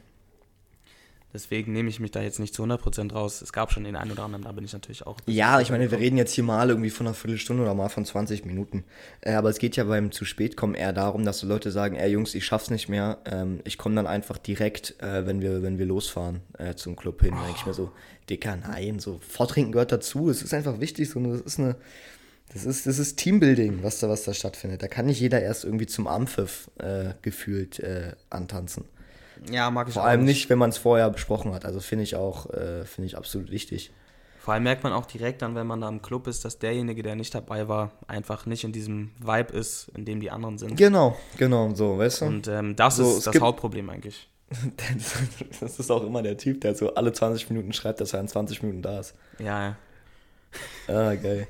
Deswegen nehme ich mich da jetzt nicht zu 100% raus. Es gab schon den einen oder anderen, da bin ich natürlich auch. Ja, ich meine, wir reden jetzt hier mal irgendwie von einer Viertelstunde oder mal von 20 Minuten. Äh, aber es geht ja beim zu spät kommen eher darum, dass so Leute sagen, ey Jungs, ich schaff's nicht mehr. Ähm, ich komme dann einfach direkt, äh, wenn wir, wenn wir losfahren, äh, zum Club hin. Da denke ich mir so, Dicker, nein, so Vortrinken gehört dazu. Es ist einfach wichtig, so das ist eine, das ist, das ist Teambuilding, was da, was da stattfindet. Da kann nicht jeder erst irgendwie zum Armpfiff äh, gefühlt äh, antanzen. Ja, mag ich Vor auch allem nicht, wenn man es vorher besprochen hat. Also finde ich auch, äh, finde ich absolut wichtig. Vor allem merkt man auch direkt dann, wenn man da im Club ist, dass derjenige, der nicht dabei war, einfach nicht in diesem Vibe ist, in dem die anderen sind. Genau, genau, so, weißt du? Und ähm, das So, ist das Hauptproblem eigentlich. *laughs* Das ist auch immer der Typ, der so alle 20 Minuten schreibt, dass er in 20 Minuten da ist. Ja, ja. Ah, geil.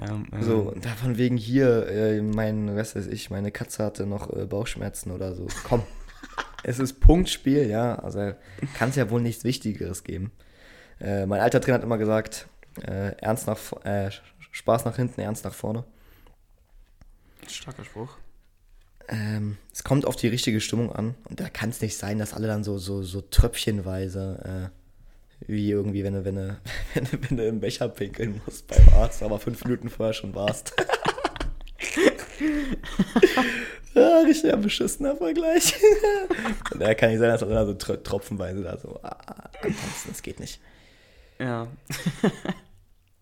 Ja ähm, So, und davon wegen hier, äh, mein, was weiß ich, meine Katze hatte noch äh, Bauchschmerzen oder so. Komm, *laughs* es ist Punktspiel, ja. Also kann es ja wohl nichts Wichtigeres geben. Äh, mein alter Trainer hat immer gesagt, äh, ernst nach, äh, Spaß nach hinten, ernst nach vorne. Starker Spruch. Ähm, es kommt auf die richtige Stimmung an. Und da kann es nicht sein, dass alle dann so, so, so tröpfchenweise, äh, wie irgendwie, wenn du, wenn, du, *laughs* wenn, du, wenn du im Becher pinkeln musst beim Arzt, aber fünf Minuten vorher schon warst. *laughs* ja, richtig ein beschissener Vergleich. *laughs* Und da kann nicht sein, dass da so tro- tropfenweise da so ah. Das geht nicht. Ja.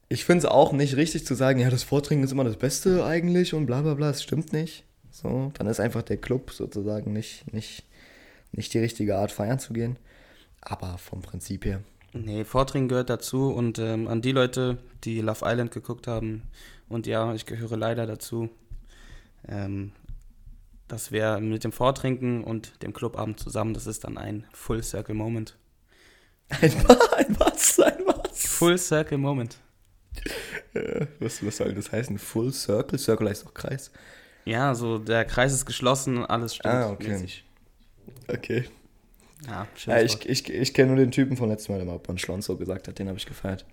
Ich finde es auch nicht richtig zu sagen, ja, das Vortrinken ist immer das Beste eigentlich und bla bla bla, das stimmt nicht. So, dann ist einfach der Club sozusagen nicht, nicht, nicht die richtige Art, feiern zu gehen. Aber vom Prinzip her. Nee, Vortrinken gehört dazu und ähm, an die Leute, die Love Island geguckt haben, und ja, ich gehöre leider dazu, ähm, dass wir mit dem Vortrinken und dem Clubabend zusammen, das ist dann ein Full Circle Moment. Ein, *laughs* ein was? Ein was? Full Circle Moment. Äh, was, was soll das heißen? Full Circle? Circle heißt doch Kreis. Ja, so der Kreis ist geschlossen, alles stimmt. Ah, okay. mäßig. Okay. Ja, Ja, ich ich, ich kenne nur den Typen vom letzten Mal, der mal Bon Schlonzo gesagt hat, den habe ich gefeiert.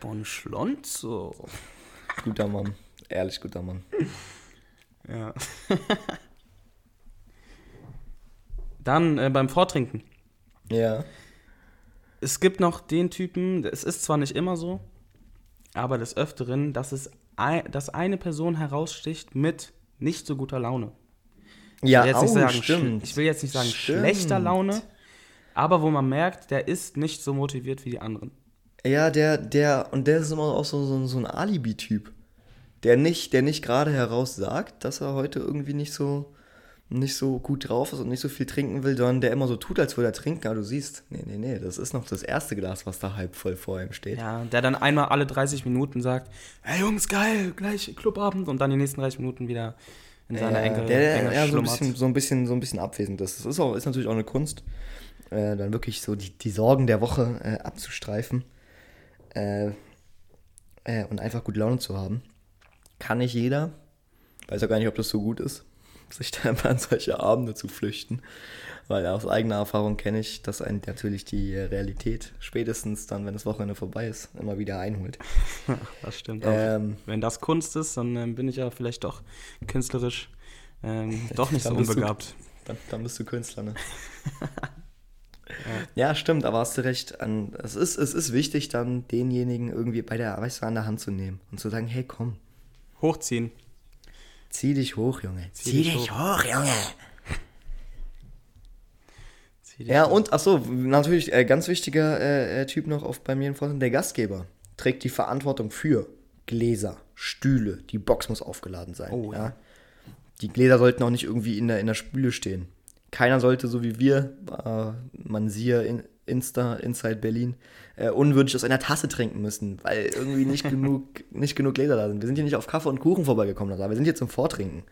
Bon Schlonzo. Guter Mann. Ehrlich guter Mann. Ja. Dann äh, beim Vortrinken. Ja. Es gibt noch den Typen, es ist zwar nicht immer so, aber des Öfteren, dass es ein, dass eine Person heraussticht mit nicht so guter Laune. Ja, ich will jetzt nicht sagen, stimmt. Ich will jetzt nicht sagen Stimmt. schlechter Laune, aber wo man merkt, der ist nicht so motiviert wie die anderen. Ja, der, der, und der ist immer auch so, so, so ein Alibi-Typ. Der nicht, der nicht gerade heraus sagt, dass er heute irgendwie nicht so, nicht so gut drauf ist und nicht so viel trinken will, sondern der immer so tut, als würde er trinken, aber du siehst, nee, nee, nee, das ist noch das erste Glas, was da halb voll vor ihm steht. Ja, der dann einmal alle 30 Minuten sagt, hey Jungs, geil, gleich Clubabend und dann die nächsten 30 Minuten wieder in seiner Ja, Enge, der, Enge ja, so ein, bisschen, so, ein bisschen, so ein bisschen abwesend ist. Das ist, auch, ist natürlich auch eine Kunst, äh, dann wirklich so die, die Sorgen der Woche äh, abzustreifen äh, äh, und einfach gut Laune zu haben. Kann nicht jeder. Weiß auch gar nicht, ob das so gut ist, *laughs* sich da immer an solche Abende zu flüchten. Weil aus eigener Erfahrung kenne ich, dass einen natürlich die Realität spätestens dann, wenn das Wochenende vorbei ist, immer wieder einholt. *laughs* Das stimmt. Ähm, Wenn das Kunst ist, dann ähm, bin ich ja vielleicht doch künstlerisch ähm, *laughs* doch nicht so bist du- unbegabt. Dann, dann bist du Künstler, ne? Ja, stimmt, aber hast du recht. An, es, ist, es ist wichtig, dann denjenigen irgendwie bei der, weißt du, an der Hand zu nehmen und zu sagen, hey, komm, Hochziehen. zieh dich hoch, Junge. Zieh dich hoch, Junge. Zieh dich Ja, hoch. und, achso, natürlich, äh, ganz wichtiger äh, äh, Typ noch auf, bei mir im Vorstand, der Gastgeber trägt die Verantwortung für Gläser, Stühle, die Box muss aufgeladen sein. Oh, ja. ja. Die Gläser sollten auch nicht irgendwie in der, in der Spüle stehen. Keiner sollte, so wie wir, äh, man siehe in, Insta, Inside Berlin, äh, unwürdig aus einer Tasse trinken müssen, weil irgendwie nicht *laughs* genug, nicht genug Gläser da sind. Wir sind hier nicht auf Kaffee und Kuchen vorbeigekommen, Lazar. wir sind hier zum Vortrinken.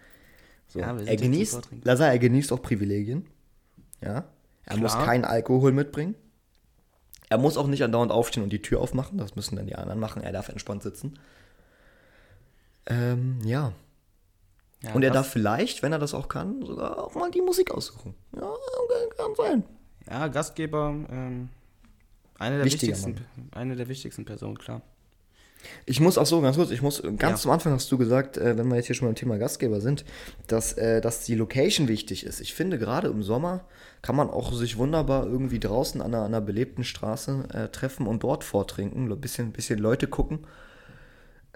So. Ja, wir sind er hier zum genießt, Vortrinken. Lazar, er genießt auch Privilegien. Ja. Er muss Klar. keinen Alkohol mitbringen. Er muss auch nicht andauernd aufstehen und die Tür aufmachen. Das müssen dann die anderen machen. Er darf entspannt sitzen. Ähm, ja. Ja, und er darf vielleicht, wenn er das auch kann, sogar auch mal die Musik aussuchen. Ja, kann sein. Ja, Gastgeber, ähm, eine, der Wichtiger wichtigsten, eine der wichtigsten Personen, klar. Ich muss auch so, ganz kurz, ich muss, ganz Ja. zum Anfang hast du gesagt, äh, wenn wir jetzt hier schon beim Thema Gastgeber sind, dass, äh, dass die Location wichtig ist. Ich finde, gerade im Sommer kann man auch sich wunderbar irgendwie draußen an einer, an einer belebten Straße äh, treffen und dort vortrinken, ein bisschen, bisschen Leute gucken,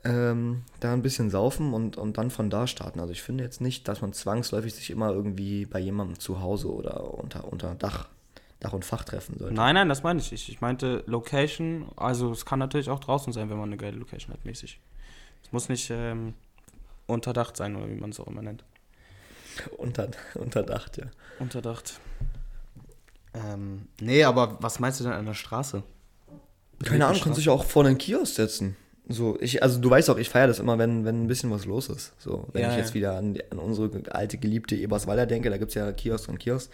ähm, da ein bisschen saufen und, und dann von da starten. Also ich finde jetzt nicht, dass man zwangsläufig sich immer irgendwie bei jemandem zu Hause oder unter, unter Dach, Dach und Fach treffen sollte. Nein, nein, das meine ich nicht. Ich meinte Location, also es kann natürlich auch draußen sein, wenn man eine geile Location hat, mäßig. Es muss nicht ähm, unterdacht sein, oder wie man es auch immer nennt. Unter, unterdacht, ja. Unterdacht. Ähm, nee, aber was meinst du denn an der Straße? Keine Ahnung, kannst du dich auch vor einen Kiosk setzen. So, ich, also du weißt auch, ich feiere das immer, wenn, wenn ein bisschen was los ist. So, wenn Ja, ich ja. jetzt wieder an, an unsere alte geliebte Eberswalder denke, da gibt es ja Kiosk und Kiosk.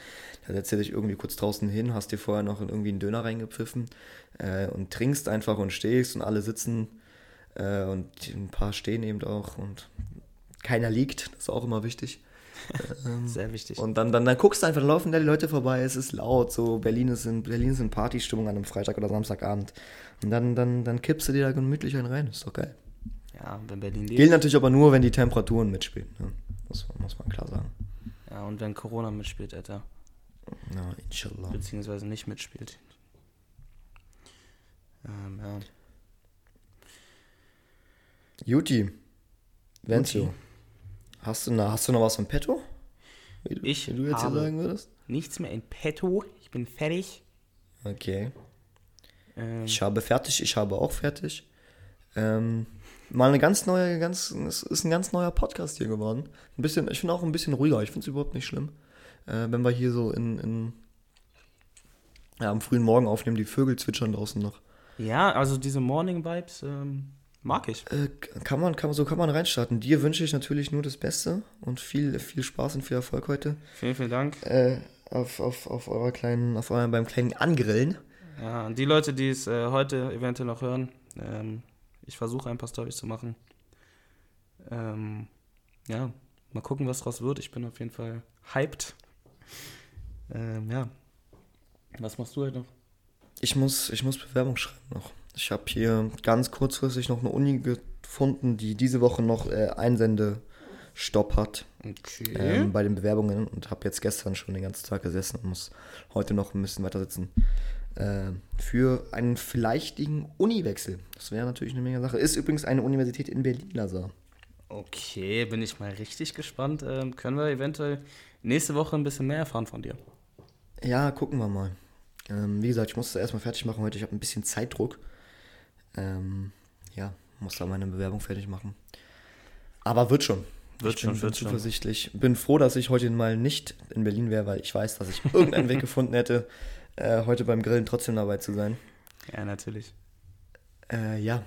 Da setzt du dich irgendwie kurz draußen hin, hast dir vorher noch irgendwie einen Döner reingepfiffen äh, und trinkst einfach und stehst und alle sitzen äh, und ein paar stehen eben auch und keiner liegt, das ist auch immer wichtig. *laughs* Ähm, Sehr wichtig. und dann, dann, dann guckst du einfach, da laufen da die Leute vorbei, es ist laut, so Berlin ist in, Berlin ist in Partystimmung an einem Freitag oder Samstagabend. Und dann, dann, dann kippst du dir da gemütlich einen rein, ist doch geil. ja, wenn Berlin lebt. Gilt natürlich aber nur, wenn die Temperaturen mitspielen. Ne? Das muss man klar sagen. Ja, und wenn Corona mitspielt, Alter. Na, inshallah. Beziehungsweise nicht mitspielt. Ähm, ja. Juti, Venzo, hast du, na, hast du noch was im Petto? Wie du, Ich wie du jetzt habe- hier sagen würdest? Nichts mehr in petto. Ich bin fertig. Okay. Ähm, Ich habe fertig, ich habe auch fertig. Ähm, mal eine ganz neue, ganz, es ist ein ganz neuer Podcast hier geworden. Ein bisschen, ich finde auch ein bisschen ruhiger. Ich finde es überhaupt nicht schlimm, äh, wenn wir hier so in, in ja, am frühen Morgen aufnehmen. Die Vögel zwitschern draußen noch. ja, also diese Morning Vibes ähm, mag ich. Äh, kann man, kann, so kann man reinstarten. Dir wünsche ich natürlich nur das Beste und viel, viel Spaß und viel Erfolg heute Vielen, vielen Dank. äh, auf, auf, auf eurer kleinen, auf eurem beim kleinen Angrillen. Ja, die Leute, die es äh, heute eventuell noch hören, ähm, ich versuche ein paar Storys zu machen. Ähm, ja, mal gucken, was draus wird. Ich bin auf jeden Fall hyped. Ähm, ja. Was machst du heute noch? Ich muss, ich muss Bewerbung schreiben noch. Ich habe hier ganz kurzfristig noch eine Uni gefunden, die diese Woche noch äh, Einsendestopp hat Okay. ähm, bei den Bewerbungen und habe jetzt gestern schon den ganzen Tag gesessen und muss heute noch ein bisschen weiter sitzen. Äh, für einen vielleicht-igen Uniwechsel. Das wäre natürlich eine Menge Sache. Ist übrigens eine Universität in Berlin, Lazar. Okay, bin ich mal richtig gespannt. Ähm, können wir eventuell nächste Woche ein bisschen mehr erfahren von dir? Ja, gucken wir mal. Ähm, wie gesagt, ich muss das erstmal fertig machen heute. Ich habe ein bisschen Zeitdruck. Ähm, ja, muss da meine Bewerbung fertig machen. Aber wird schon. Wird ich schon, bin, wird bin schon. zuversichtlich. Bin froh, dass ich heute mal nicht in Berlin wäre, weil ich weiß, dass ich irgendeinen Weg *laughs* gefunden hätte, äh, heute beim Grillen trotzdem dabei zu sein. Ja, natürlich. Äh, ja,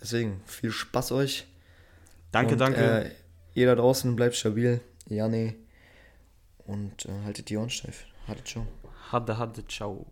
deswegen viel Spaß euch. Danke, Und, danke. Äh, ihr da draußen bleibt stabil. Janne. Und äh, haltet die Ohren steif. Haltet schon. Hadde, hadde, ciao.